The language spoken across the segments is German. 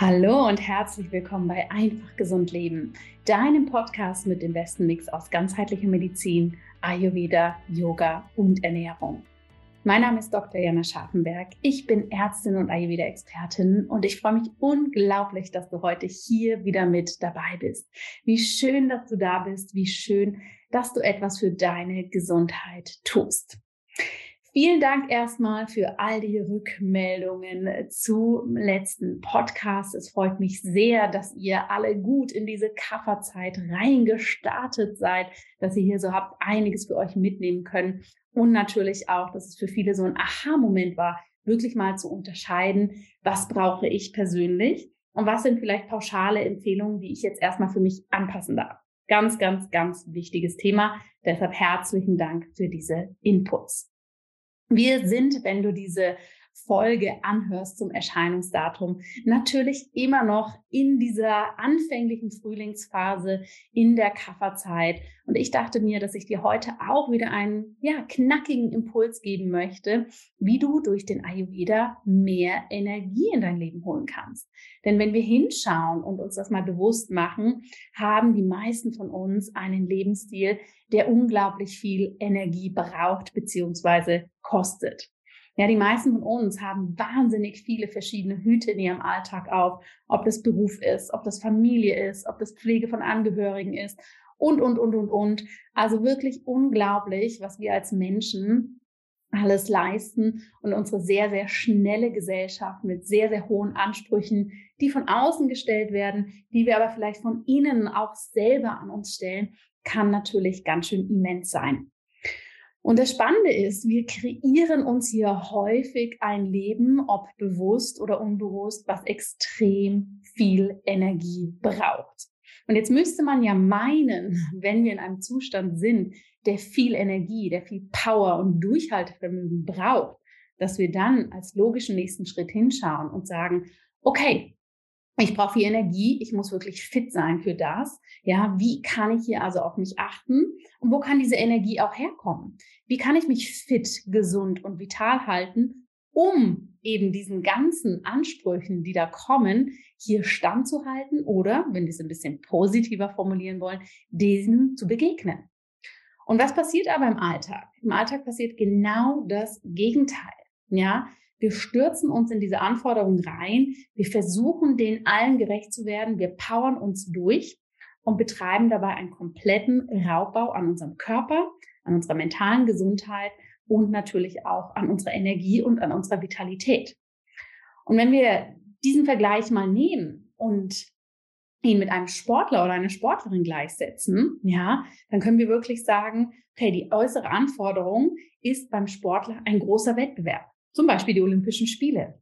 Hallo und herzlich willkommen bei Einfach Gesund Leben, deinem Podcast mit dem besten Mix aus ganzheitlicher Medizin, Ayurveda, Yoga und Ernährung. Mein Name ist Dr. Jana Scharfenberg. Ich bin Ärztin und Ayurveda-Expertin und ich freue mich unglaublich, dass du heute hier wieder mit dabei bist. Wie schön, dass du da bist. Wie schön, dass du etwas für deine Gesundheit tust. Vielen Dank erstmal für all die Rückmeldungen zum letzten Podcast. Es freut mich sehr, dass ihr alle gut in diese Kafferzeit reingestartet seid, dass ihr hier so habt einiges für euch mitnehmen können und natürlich auch, dass es für viele so ein Aha-Moment war, wirklich mal zu unterscheiden, was brauche ich persönlich und was sind vielleicht pauschale Empfehlungen, die ich jetzt erstmal für mich anpassen darf. Ganz, ganz, ganz wichtiges Thema. Deshalb herzlichen Dank für diese Inputs. Wir sind, wenn du diese Folge anhörst zum Erscheinungsdatum, natürlich immer noch in dieser anfänglichen Frühlingsphase in der Kafferzeit. Und ich dachte mir, dass ich dir heute auch wieder einen ja, knackigen Impuls geben möchte, wie du durch den Ayurveda mehr Energie in dein Leben holen kannst. Denn wenn wir hinschauen und uns das mal bewusst machen, haben die meisten von uns einen Lebensstil, der unglaublich viel Energie braucht bzw. kostet. Ja, die meisten von uns haben wahnsinnig viele verschiedene Hüte in ihrem Alltag auf, ob das Beruf ist, ob das Familie ist, ob das Pflege von Angehörigen ist und, und, und, und, und. Also wirklich unglaublich, was wir als Menschen alles leisten und unsere sehr, sehr schnelle Gesellschaft mit sehr, sehr hohen Ansprüchen, die von außen gestellt werden, die wir aber vielleicht von innen auch selber an uns stellen, kann natürlich ganz schön immens sein. Und das Spannende ist, wir kreieren uns hier häufig ein Leben, ob bewusst oder unbewusst, was extrem viel Energie braucht. Und jetzt müsste man ja meinen, wenn wir in einem Zustand sind, der viel Energie, der viel Power und Durchhaltevermögen braucht, dass wir dann als logischen nächsten Schritt hinschauen und sagen, okay, ich brauche viel Energie, ich muss wirklich fit sein für das. Ja, wie kann ich hier also auf mich achten? Und wo kann diese Energie auch herkommen? Wie kann ich mich fit, gesund und vital halten, um eben diesen ganzen Ansprüchen, die da kommen, hier standzuhalten oder, wenn wir es ein bisschen positiver formulieren wollen, diesen zu begegnen? Und was passiert aber im Alltag? Im Alltag passiert genau das Gegenteil. Ja, wir stürzen uns in diese Anforderungen rein. Wir versuchen, denen allen gerecht zu werden. Wir powern uns durch und betreiben dabei einen kompletten Raubbau an unserem Körper, an unserer mentalen Gesundheit und natürlich auch an unserer Energie und an unserer Vitalität. Und wenn wir diesen Vergleich mal nehmen und ihn mit einem Sportler oder einer Sportlerin gleichsetzen, ja, dann können wir wirklich sagen, okay, die äußere Anforderung ist beim Sportler ein großer Wettbewerb zum Beispiel die Olympischen Spiele.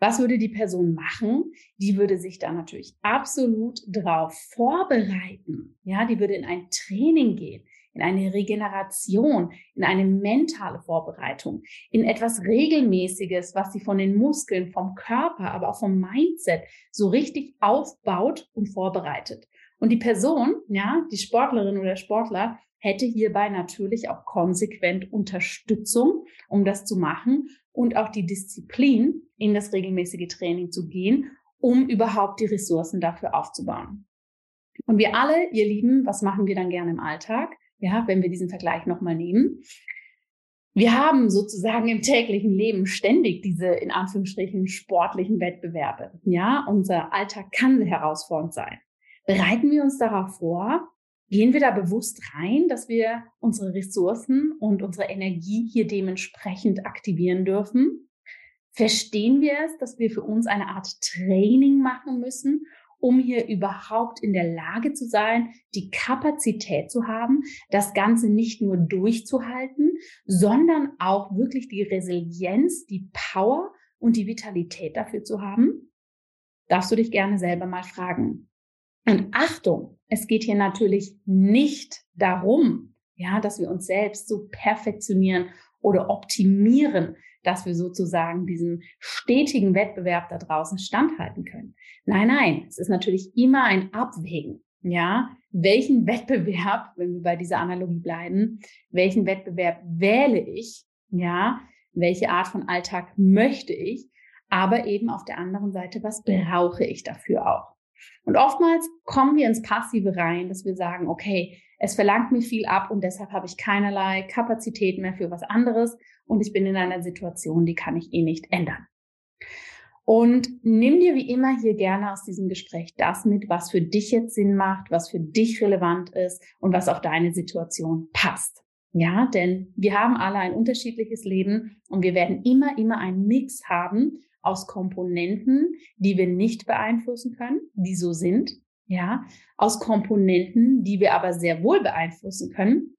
Was würde die Person machen? Die würde sich da natürlich absolut drauf vorbereiten. Ja, die würde in ein Training gehen, in eine Regeneration, in eine mentale Vorbereitung, in etwas Regelmäßiges, was sie von den Muskeln, vom Körper, aber auch vom Mindset so richtig aufbaut und vorbereitet. Und die Person, ja, die Sportlerin oder Sportler, hätte hierbei natürlich auch konsequent Unterstützung, um das zu machen und auch die Disziplin, in das regelmäßige Training zu gehen, um überhaupt die Ressourcen dafür aufzubauen. Und wir alle, ihr Lieben, was machen wir dann gerne im Alltag? Ja, wenn wir diesen Vergleich nochmal nehmen. Wir haben sozusagen im täglichen Leben ständig diese in Anführungsstrichen sportlichen Wettbewerbe. Ja, unser Alltag kann herausfordernd sein. Bereiten wir uns darauf vor, Gehen wir da bewusst rein, dass wir unsere Ressourcen und unsere Energie hier dementsprechend aktivieren dürfen? Verstehen wir es, dass wir für uns eine Art Training machen müssen, um hier überhaupt in der Lage zu sein, die Kapazität zu haben, das Ganze nicht nur durchzuhalten, sondern auch wirklich die Resilienz, die Power und die Vitalität dafür zu haben? Darfst du dich gerne selber mal fragen. Und Achtung, es geht hier natürlich nicht darum, ja, dass wir uns selbst so perfektionieren oder optimieren, dass wir sozusagen diesem stetigen Wettbewerb da draußen standhalten können. Nein, nein, es ist natürlich immer ein Abwägen. Ja, welchen Wettbewerb, wenn wir bei dieser Analogie bleiben, welchen Wettbewerb wähle ich? Ja, welche Art von Alltag möchte ich? Aber eben auf der anderen Seite, was brauche ich dafür auch? Und oftmals kommen wir ins Passive rein, dass wir sagen, okay, es verlangt mir viel ab und deshalb habe ich keinerlei Kapazität mehr für was anderes und ich bin in einer Situation, die kann ich eh nicht ändern. Und nimm dir wie immer hier gerne aus diesem Gespräch das mit, was für dich jetzt Sinn macht, was für dich relevant ist und was auf deine Situation passt. Ja, denn wir haben alle ein unterschiedliches Leben und wir werden immer, immer einen Mix haben aus Komponenten, die wir nicht beeinflussen können, die so sind, ja, aus Komponenten, die wir aber sehr wohl beeinflussen können,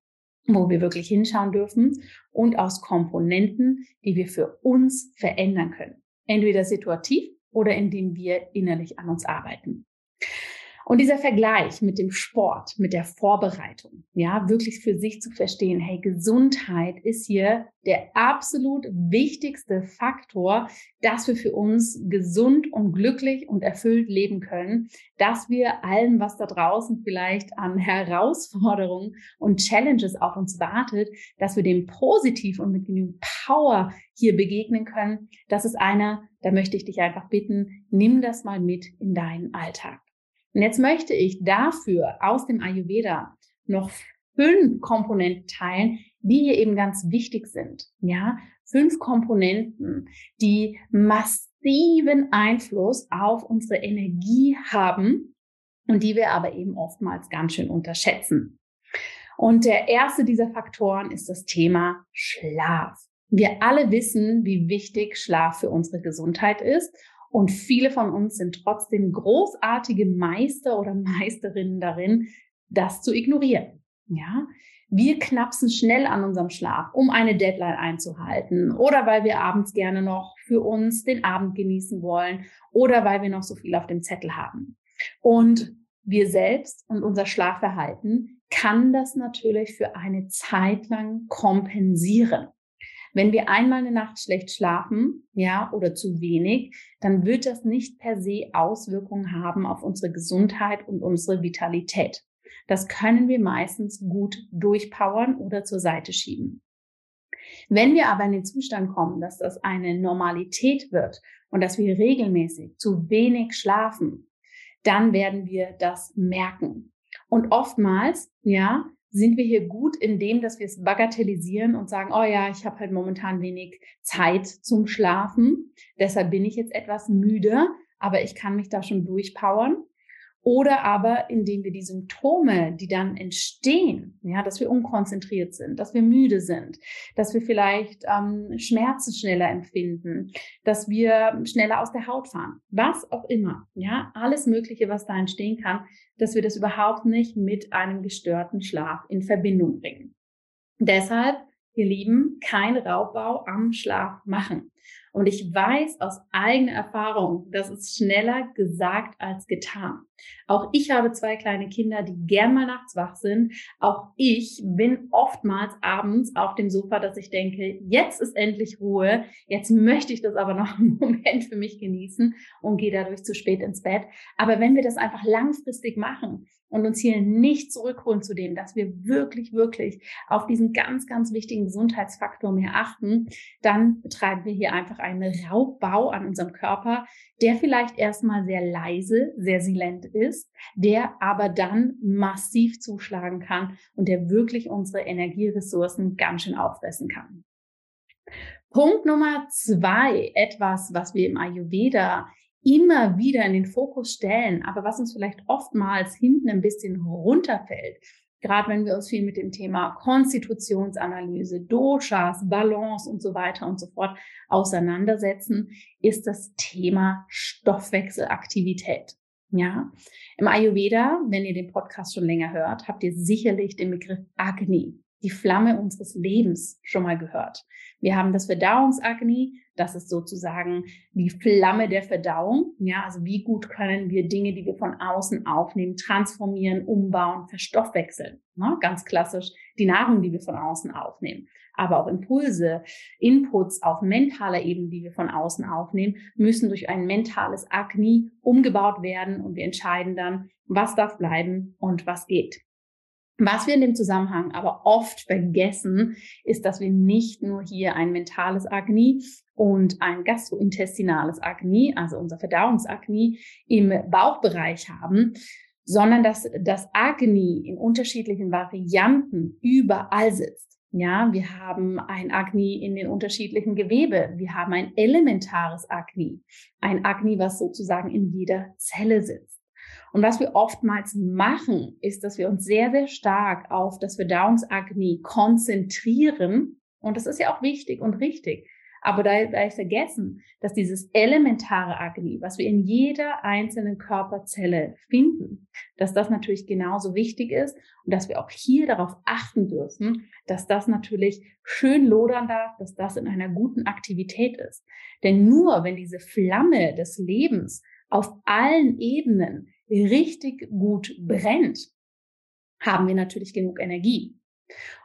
wo wir wirklich hinschauen dürfen und aus Komponenten, die wir für uns verändern können. Entweder situativ oder indem wir innerlich an uns arbeiten. Und dieser Vergleich mit dem Sport, mit der Vorbereitung, ja, wirklich für sich zu verstehen, hey, Gesundheit ist hier der absolut wichtigste Faktor, dass wir für uns gesund und glücklich und erfüllt leben können, dass wir allem, was da draußen vielleicht an Herausforderungen und Challenges auf uns wartet, dass wir dem positiv und mit genügend Power hier begegnen können. Das ist einer, da möchte ich dich einfach bitten, nimm das mal mit in deinen Alltag. Und jetzt möchte ich dafür aus dem Ayurveda noch fünf Komponenten teilen, die hier eben ganz wichtig sind. Ja, fünf Komponenten, die massiven Einfluss auf unsere Energie haben und die wir aber eben oftmals ganz schön unterschätzen. Und der erste dieser Faktoren ist das Thema Schlaf. Wir alle wissen, wie wichtig Schlaf für unsere Gesundheit ist und viele von uns sind trotzdem großartige Meister oder Meisterinnen darin, das zu ignorieren. Ja, wir knapsen schnell an unserem Schlaf, um eine Deadline einzuhalten oder weil wir abends gerne noch für uns den Abend genießen wollen oder weil wir noch so viel auf dem Zettel haben. Und wir selbst und unser Schlafverhalten kann das natürlich für eine Zeit lang kompensieren. Wenn wir einmal eine Nacht schlecht schlafen, ja, oder zu wenig, dann wird das nicht per se Auswirkungen haben auf unsere Gesundheit und unsere Vitalität. Das können wir meistens gut durchpowern oder zur Seite schieben. Wenn wir aber in den Zustand kommen, dass das eine Normalität wird und dass wir regelmäßig zu wenig schlafen, dann werden wir das merken. Und oftmals, ja, sind wir hier gut in dem, dass wir es bagatellisieren und sagen, oh ja, ich habe halt momentan wenig Zeit zum Schlafen, deshalb bin ich jetzt etwas müde, aber ich kann mich da schon durchpowern. Oder aber indem wir die Symptome, die dann entstehen, ja, dass wir unkonzentriert sind, dass wir müde sind, dass wir vielleicht ähm, Schmerzen schneller empfinden, dass wir schneller aus der Haut fahren, was auch immer, ja, alles Mögliche, was da entstehen kann, dass wir das überhaupt nicht mit einem gestörten Schlaf in Verbindung bringen. Deshalb, ihr Lieben, kein Raubbau am Schlaf machen. Und ich weiß aus eigener Erfahrung, das ist schneller gesagt als getan. Auch ich habe zwei kleine Kinder, die gern mal nachts wach sind. Auch ich bin oftmals abends auf dem Sofa, dass ich denke, jetzt ist endlich Ruhe. Jetzt möchte ich das aber noch einen Moment für mich genießen und gehe dadurch zu spät ins Bett. Aber wenn wir das einfach langfristig machen, und uns hier nicht zurückholen zu dem, dass wir wirklich, wirklich auf diesen ganz, ganz wichtigen Gesundheitsfaktor mehr achten, dann betreiben wir hier einfach einen Raubbau an unserem Körper, der vielleicht erstmal sehr leise, sehr silent ist, der aber dann massiv zuschlagen kann und der wirklich unsere Energieressourcen ganz schön auffressen kann. Punkt Nummer zwei, etwas, was wir im Ayurveda immer wieder in den Fokus stellen, aber was uns vielleicht oftmals hinten ein bisschen runterfällt, gerade wenn wir uns viel mit dem Thema Konstitutionsanalyse, Doshas, Balance und so weiter und so fort auseinandersetzen, ist das Thema Stoffwechselaktivität. Ja, im Ayurveda, wenn ihr den Podcast schon länger hört, habt ihr sicherlich den Begriff Agni, die Flamme unseres Lebens schon mal gehört. Wir haben das Verdauungsagni, das ist sozusagen die Flamme der Verdauung. Ja, also wie gut können wir Dinge, die wir von außen aufnehmen, transformieren, umbauen, verstoffwechseln. Ne? Ganz klassisch die Nahrung, die wir von außen aufnehmen. Aber auch Impulse, Inputs auf mentaler Ebene, die wir von außen aufnehmen, müssen durch ein mentales Agni umgebaut werden und wir entscheiden dann, was darf bleiben und was geht. Was wir in dem Zusammenhang aber oft vergessen, ist, dass wir nicht nur hier ein mentales Agni und ein gastrointestinales Agni, also unser Verdauungsagni im Bauchbereich haben, sondern dass das Agni in unterschiedlichen Varianten überall sitzt. Ja, wir haben ein Agni in den unterschiedlichen Gewebe. Wir haben ein elementares Agni. Ein Agni, was sozusagen in jeder Zelle sitzt. Und was wir oftmals machen, ist, dass wir uns sehr, sehr stark auf das Verdauungsagni konzentrieren. Und das ist ja auch wichtig und richtig. Aber da, da vergessen, dass dieses elementare Agni, was wir in jeder einzelnen Körperzelle finden, dass das natürlich genauso wichtig ist und dass wir auch hier darauf achten dürfen, dass das natürlich schön lodern darf, dass das in einer guten Aktivität ist. Denn nur wenn diese Flamme des Lebens auf allen Ebenen richtig gut brennt, haben wir natürlich genug Energie.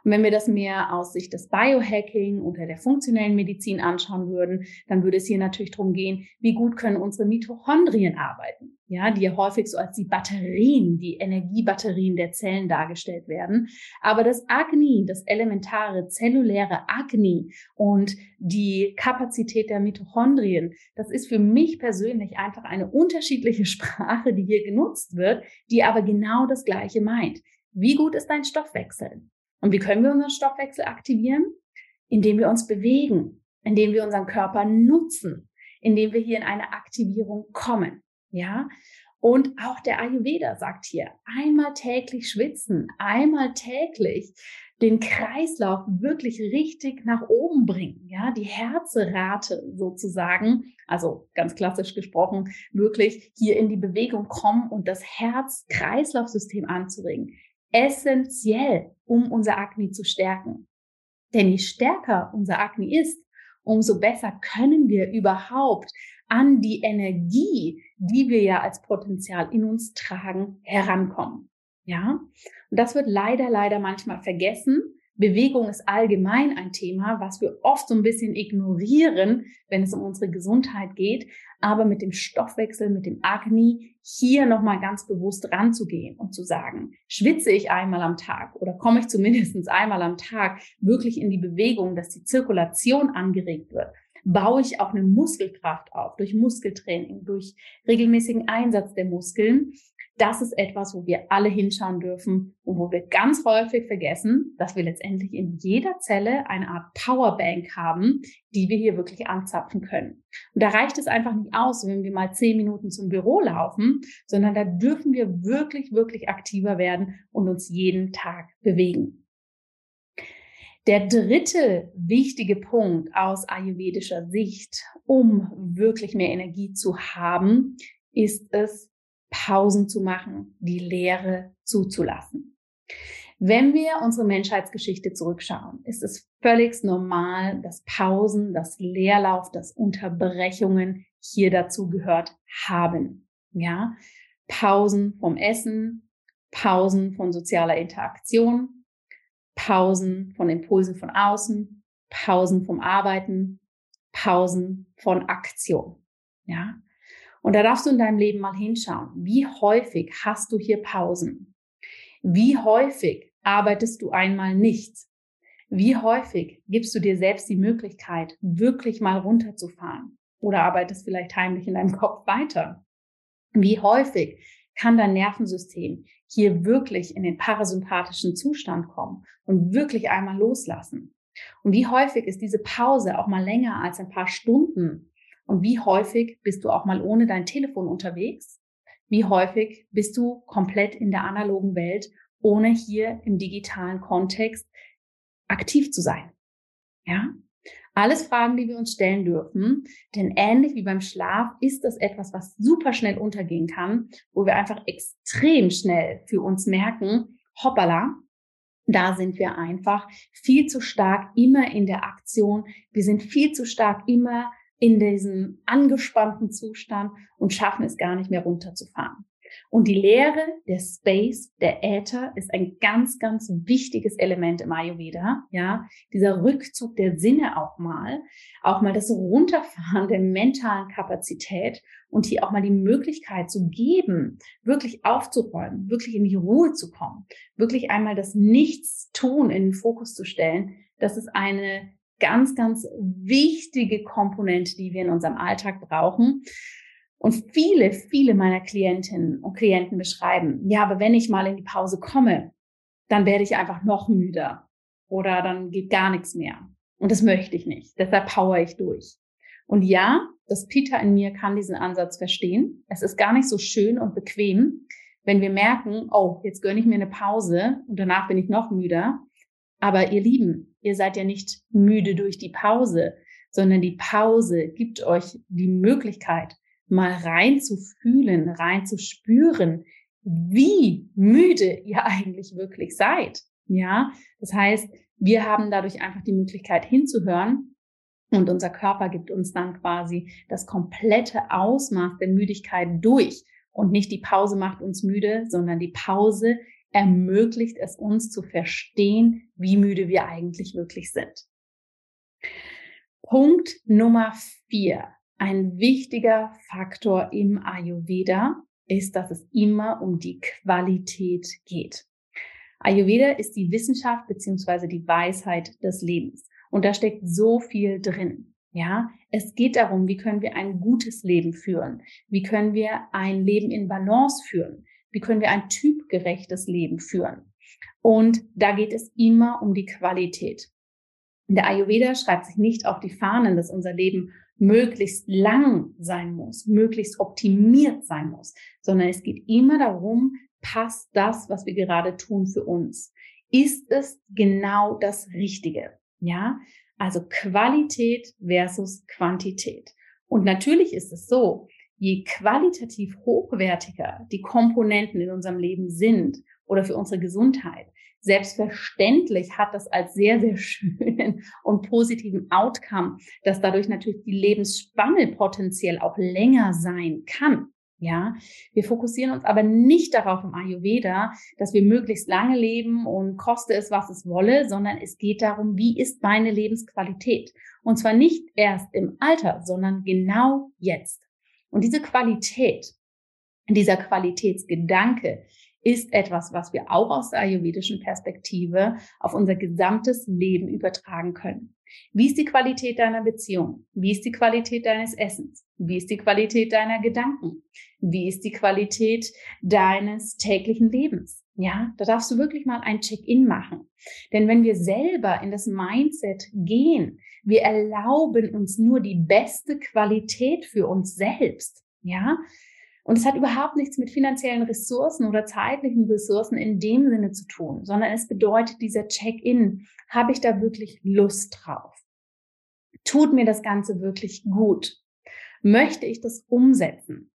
Und wenn wir das mehr aus Sicht des Biohacking oder der funktionellen Medizin anschauen würden, dann würde es hier natürlich darum gehen, wie gut können unsere Mitochondrien arbeiten, ja, die ja häufig so als die Batterien, die Energiebatterien der Zellen dargestellt werden. Aber das Agni, das elementare zelluläre Agni und die Kapazität der Mitochondrien, das ist für mich persönlich einfach eine unterschiedliche Sprache, die hier genutzt wird, die aber genau das Gleiche meint. Wie gut ist dein Stoffwechsel? Und wie können wir unseren Stoffwechsel aktivieren? Indem wir uns bewegen, indem wir unseren Körper nutzen, indem wir hier in eine Aktivierung kommen. Ja? Und auch der Ayurveda sagt hier, einmal täglich schwitzen, einmal täglich den Kreislauf wirklich richtig nach oben bringen, ja, die Herzrate sozusagen, also ganz klassisch gesprochen, wirklich hier in die Bewegung kommen und das Herz-Kreislauf-System anzuregen essentiell, um unser Akne zu stärken. Denn je stärker unser Akne ist, umso besser können wir überhaupt an die Energie, die wir ja als Potenzial in uns tragen, herankommen. Ja? Und das wird leider, leider manchmal vergessen, Bewegung ist allgemein ein Thema, was wir oft so ein bisschen ignorieren, wenn es um unsere Gesundheit geht. Aber mit dem Stoffwechsel, mit dem Agni hier nochmal ganz bewusst ranzugehen und zu sagen, schwitze ich einmal am Tag oder komme ich zumindest einmal am Tag wirklich in die Bewegung, dass die Zirkulation angeregt wird baue ich auch eine Muskelkraft auf durch Muskeltraining, durch regelmäßigen Einsatz der Muskeln das ist etwas, wo wir alle hinschauen dürfen und wo wir ganz häufig vergessen, dass wir letztendlich in jeder Zelle eine Art Powerbank haben, die wir hier wirklich anzapfen können. Und da reicht es einfach nicht aus, wenn wir mal zehn Minuten zum Büro laufen, sondern da dürfen wir wirklich, wirklich aktiver werden und uns jeden Tag bewegen. Der dritte wichtige Punkt aus ayurvedischer Sicht, um wirklich mehr Energie zu haben, ist es, Pausen zu machen, die Leere zuzulassen. Wenn wir unsere Menschheitsgeschichte zurückschauen, ist es völlig normal, dass Pausen, dass Leerlauf, dass Unterbrechungen hier dazu gehört haben. Ja, Pausen vom Essen, Pausen von sozialer Interaktion, Pausen von Impulsen von außen, Pausen vom Arbeiten, Pausen von Aktion. Ja. Und da darfst du in deinem Leben mal hinschauen. Wie häufig hast du hier Pausen? Wie häufig arbeitest du einmal nicht? Wie häufig gibst du dir selbst die Möglichkeit, wirklich mal runterzufahren? Oder arbeitest vielleicht heimlich in deinem Kopf weiter? Wie häufig kann dein Nervensystem hier wirklich in den parasympathischen Zustand kommen und wirklich einmal loslassen? Und wie häufig ist diese Pause auch mal länger als ein paar Stunden? Und wie häufig bist du auch mal ohne dein Telefon unterwegs? Wie häufig bist du komplett in der analogen Welt, ohne hier im digitalen Kontext aktiv zu sein? Ja? Alles Fragen, die wir uns stellen dürfen. Denn ähnlich wie beim Schlaf ist das etwas, was super schnell untergehen kann, wo wir einfach extrem schnell für uns merken, hoppala, da sind wir einfach viel zu stark immer in der Aktion. Wir sind viel zu stark immer in diesem angespannten Zustand und schaffen es gar nicht mehr runterzufahren. Und die Lehre, der Space, der Äther ist ein ganz, ganz wichtiges Element im Ayurveda. Ja, dieser Rückzug der Sinne auch mal, auch mal das Runterfahren der mentalen Kapazität und hier auch mal die Möglichkeit zu geben, wirklich aufzuräumen, wirklich in die Ruhe zu kommen, wirklich einmal das Nichtstun in den Fokus zu stellen. Das ist eine ganz, ganz wichtige Komponente, die wir in unserem Alltag brauchen. Und viele, viele meiner Klientinnen und Klienten beschreiben, ja, aber wenn ich mal in die Pause komme, dann werde ich einfach noch müder oder dann geht gar nichts mehr. Und das möchte ich nicht. Deshalb power ich durch. Und ja, das Peter in mir kann diesen Ansatz verstehen. Es ist gar nicht so schön und bequem, wenn wir merken, oh, jetzt gönne ich mir eine Pause und danach bin ich noch müder. Aber ihr Lieben, ihr seid ja nicht müde durch die Pause, sondern die Pause gibt euch die Möglichkeit, mal rein zu fühlen, rein zu spüren, wie müde ihr eigentlich wirklich seid. Ja, das heißt, wir haben dadurch einfach die Möglichkeit hinzuhören und unser Körper gibt uns dann quasi das komplette Ausmaß der Müdigkeit durch. Und nicht die Pause macht uns müde, sondern die Pause ermöglicht es uns zu verstehen, wie müde wir eigentlich wirklich sind. Punkt Nummer vier. Ein wichtiger Faktor im Ayurveda ist, dass es immer um die Qualität geht. Ayurveda ist die Wissenschaft beziehungsweise die Weisheit des Lebens. Und da steckt so viel drin. Ja, es geht darum, wie können wir ein gutes Leben führen? Wie können wir ein Leben in Balance führen? Wie können wir ein typgerechtes Leben führen? Und da geht es immer um die Qualität. Der Ayurveda schreibt sich nicht auf die Fahnen, dass unser Leben möglichst lang sein muss, möglichst optimiert sein muss, sondern es geht immer darum, passt das, was wir gerade tun für uns? Ist es genau das Richtige? Ja, also Qualität versus Quantität. Und natürlich ist es so, je qualitativ hochwertiger die Komponenten in unserem Leben sind oder für unsere Gesundheit, Selbstverständlich hat das als sehr, sehr schönen und positiven Outcome, dass dadurch natürlich die Lebensspanne potenziell auch länger sein kann. Ja, wir fokussieren uns aber nicht darauf im Ayurveda, dass wir möglichst lange leben und koste es, was es wolle, sondern es geht darum, wie ist meine Lebensqualität? Und zwar nicht erst im Alter, sondern genau jetzt. Und diese Qualität, dieser Qualitätsgedanke, ist etwas, was wir auch aus der ayurvedischen Perspektive auf unser gesamtes Leben übertragen können. Wie ist die Qualität deiner Beziehung? Wie ist die Qualität deines Essens? Wie ist die Qualität deiner Gedanken? Wie ist die Qualität deines täglichen Lebens? Ja, da darfst du wirklich mal ein Check-in machen. Denn wenn wir selber in das Mindset gehen, wir erlauben uns nur die beste Qualität für uns selbst. Ja, und es hat überhaupt nichts mit finanziellen Ressourcen oder zeitlichen Ressourcen in dem Sinne zu tun, sondern es bedeutet dieser Check-in. Habe ich da wirklich Lust drauf? Tut mir das Ganze wirklich gut? Möchte ich das umsetzen?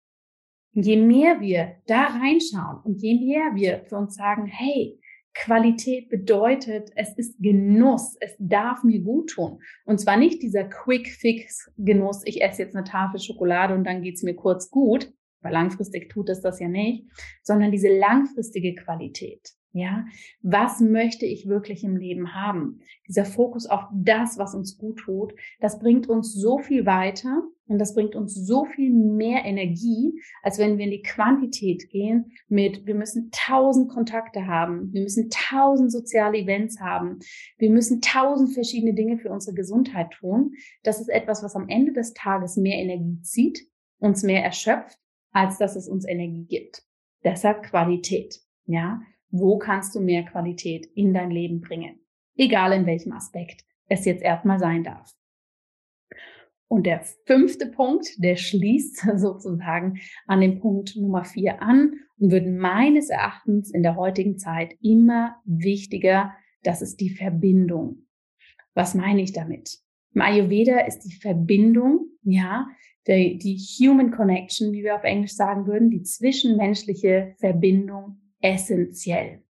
Je mehr wir da reinschauen und je mehr wir für uns sagen, hey, Qualität bedeutet, es ist Genuss, es darf mir gut tun. Und zwar nicht dieser Quick-Fix-Genuss, ich esse jetzt eine Tafel Schokolade und dann geht's mir kurz gut, weil langfristig tut es das ja nicht, sondern diese langfristige Qualität. Ja, was möchte ich wirklich im Leben haben? Dieser Fokus auf das, was uns gut tut, das bringt uns so viel weiter und das bringt uns so viel mehr Energie, als wenn wir in die Quantität gehen mit, wir müssen tausend Kontakte haben, wir müssen tausend soziale Events haben, wir müssen tausend verschiedene Dinge für unsere Gesundheit tun. Das ist etwas, was am Ende des Tages mehr Energie zieht, uns mehr erschöpft, als dass es uns Energie gibt. Deshalb Qualität. Ja, wo kannst du mehr Qualität in dein Leben bringen? Egal in welchem Aspekt es jetzt erstmal sein darf. Und der fünfte Punkt, der schließt sozusagen an dem Punkt Nummer vier an und wird meines Erachtens in der heutigen Zeit immer wichtiger. Das ist die Verbindung. Was meine ich damit? Im Ayurveda ist die Verbindung, ja, die, die Human Connection, wie wir auf Englisch sagen würden, die zwischenmenschliche Verbindung essentiell.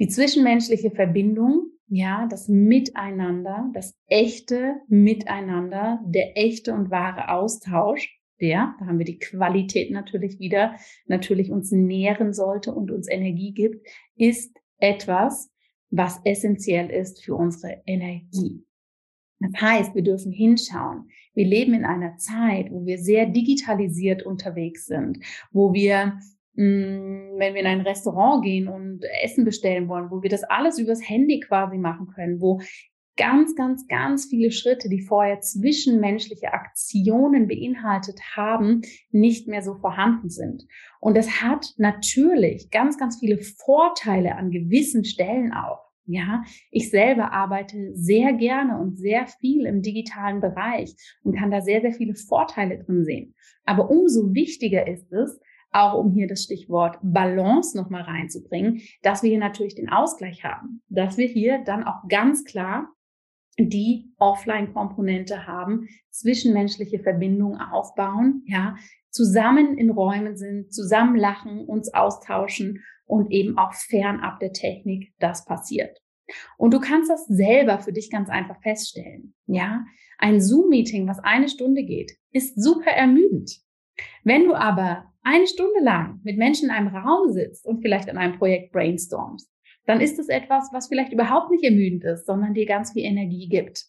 Die zwischenmenschliche Verbindung, ja, das Miteinander, das echte Miteinander, der echte und wahre Austausch, der, da haben wir die Qualität natürlich wieder, natürlich uns nähren sollte und uns Energie gibt, ist etwas, was essentiell ist für unsere Energie. Das heißt, wir dürfen hinschauen. Wir leben in einer Zeit, wo wir sehr digitalisiert unterwegs sind, wo wir wenn wir in ein Restaurant gehen und Essen bestellen wollen, wo wir das alles übers Handy quasi machen können, wo ganz, ganz, ganz viele Schritte, die vorher zwischenmenschliche Aktionen beinhaltet haben, nicht mehr so vorhanden sind. Und das hat natürlich ganz, ganz viele Vorteile an gewissen Stellen auch. Ja, ich selber arbeite sehr gerne und sehr viel im digitalen Bereich und kann da sehr, sehr viele Vorteile drin sehen. Aber umso wichtiger ist es, auch um hier das Stichwort Balance nochmal reinzubringen, dass wir hier natürlich den Ausgleich haben, dass wir hier dann auch ganz klar die Offline-Komponente haben, zwischenmenschliche Verbindungen aufbauen, ja, zusammen in Räumen sind, zusammen lachen, uns austauschen und eben auch fernab der Technik das passiert. Und du kannst das selber für dich ganz einfach feststellen. Ja, ein Zoom-Meeting, was eine Stunde geht, ist super ermüdend. Wenn du aber eine Stunde lang mit Menschen in einem Raum sitzt und vielleicht an einem Projekt brainstormst, dann ist es etwas, was vielleicht überhaupt nicht ermüdend ist, sondern dir ganz viel Energie gibt.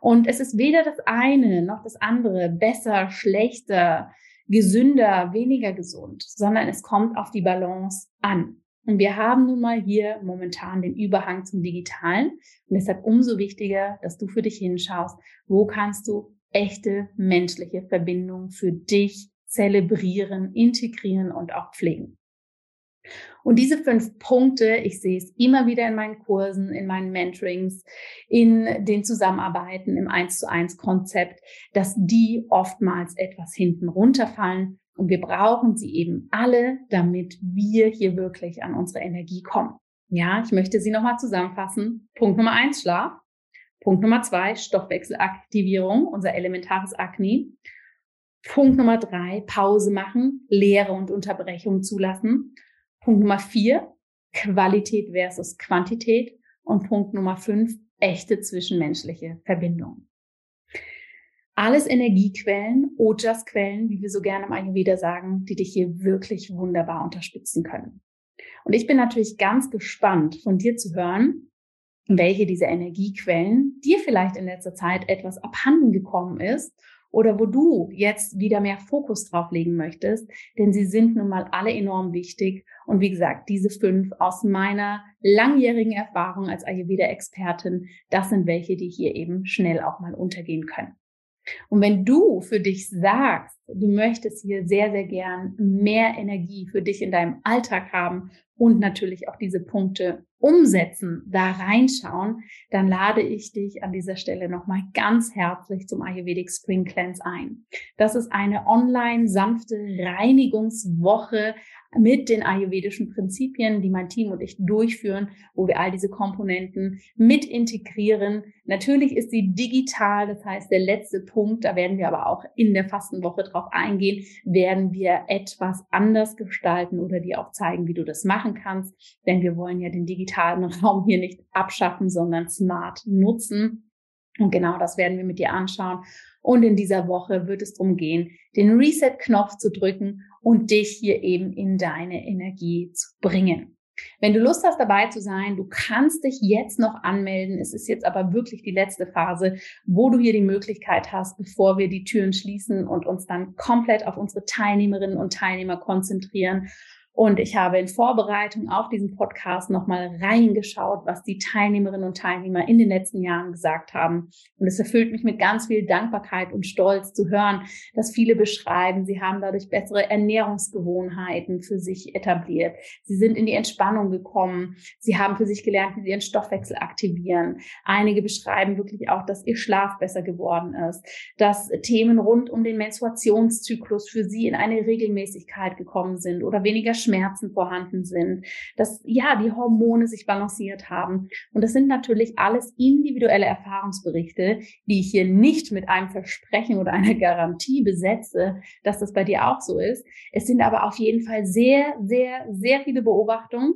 Und es ist weder das eine noch das andere besser, schlechter, gesünder, weniger gesund, sondern es kommt auf die Balance an. Und wir haben nun mal hier momentan den Überhang zum Digitalen. Und deshalb umso wichtiger, dass du für dich hinschaust, wo kannst du echte menschliche Verbindung für dich zelebrieren, integrieren und auch pflegen. Und diese fünf Punkte, ich sehe es immer wieder in meinen Kursen, in meinen Mentorings, in den Zusammenarbeiten im 1 zu 1 Konzept, dass die oftmals etwas hinten runterfallen. Und wir brauchen sie eben alle, damit wir hier wirklich an unsere Energie kommen. Ja, ich möchte sie nochmal zusammenfassen. Punkt Nummer eins, Schlaf. Punkt Nummer zwei, Stoffwechselaktivierung, unser elementares Akne. Punkt Nummer drei, Pause machen, Lehre und Unterbrechung zulassen. Punkt Nummer vier, Qualität versus Quantität. Und Punkt Nummer fünf, echte zwischenmenschliche Verbindung. Alles Energiequellen, Ojas-Quellen, wie wir so gerne im Ayurveda sagen, die dich hier wirklich wunderbar unterstützen können. Und ich bin natürlich ganz gespannt, von dir zu hören, welche dieser Energiequellen dir vielleicht in letzter Zeit etwas abhanden gekommen ist oder wo du jetzt wieder mehr Fokus drauf legen möchtest, denn sie sind nun mal alle enorm wichtig. Und wie gesagt, diese fünf aus meiner langjährigen Erfahrung als Ayurveda-Expertin, das sind welche, die hier eben schnell auch mal untergehen können. Und wenn du für dich sagst, du möchtest hier sehr, sehr gern mehr Energie für dich in deinem Alltag haben und natürlich auch diese Punkte umsetzen, da reinschauen, dann lade ich dich an dieser Stelle nochmal ganz herzlich zum Ayurvedic Spring Cleanse ein. Das ist eine online sanfte Reinigungswoche mit den ayurvedischen Prinzipien, die mein Team und ich durchführen, wo wir all diese Komponenten mit integrieren. Natürlich ist sie digital, das heißt, der letzte Punkt, da werden wir aber auch in der Fastenwoche drauf eingehen, werden wir etwas anders gestalten oder dir auch zeigen, wie du das machen kannst, denn wir wollen ja den digitalen Raum hier nicht abschaffen, sondern smart nutzen. Und genau das werden wir mit dir anschauen. Und in dieser Woche wird es darum gehen, den Reset-Knopf zu drücken und dich hier eben in deine Energie zu bringen. Wenn du Lust hast, dabei zu sein, du kannst dich jetzt noch anmelden. Es ist jetzt aber wirklich die letzte Phase, wo du hier die Möglichkeit hast, bevor wir die Türen schließen und uns dann komplett auf unsere Teilnehmerinnen und Teilnehmer konzentrieren und ich habe in Vorbereitung auf diesen Podcast nochmal reingeschaut, was die Teilnehmerinnen und Teilnehmer in den letzten Jahren gesagt haben. Und es erfüllt mich mit ganz viel Dankbarkeit und Stolz zu hören, dass viele beschreiben, sie haben dadurch bessere Ernährungsgewohnheiten für sich etabliert. Sie sind in die Entspannung gekommen. Sie haben für sich gelernt, wie sie ihren Stoffwechsel aktivieren. Einige beschreiben wirklich auch, dass ihr Schlaf besser geworden ist, dass Themen rund um den Menstruationszyklus für sie in eine Regelmäßigkeit gekommen sind oder weniger Schmerzen vorhanden sind, dass ja die Hormone sich balanciert haben. Und das sind natürlich alles individuelle Erfahrungsberichte, die ich hier nicht mit einem Versprechen oder einer Garantie besetze, dass das bei dir auch so ist. Es sind aber auf jeden Fall sehr, sehr, sehr viele Beobachtungen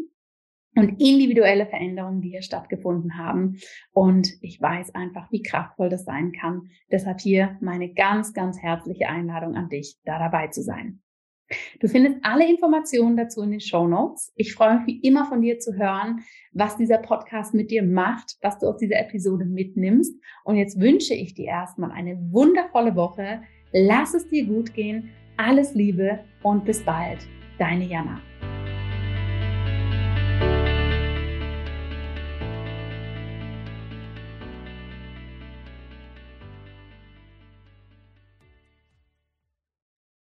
und individuelle Veränderungen, die hier stattgefunden haben. Und ich weiß einfach, wie kraftvoll das sein kann. Deshalb hier meine ganz, ganz herzliche Einladung an dich, da dabei zu sein. Du findest alle Informationen dazu in den Show Notes. Ich freue mich wie immer von dir zu hören, was dieser Podcast mit dir macht, was du aus dieser Episode mitnimmst. Und jetzt wünsche ich dir erstmal eine wundervolle Woche. Lass es dir gut gehen. Alles Liebe und bis bald. Deine Jana.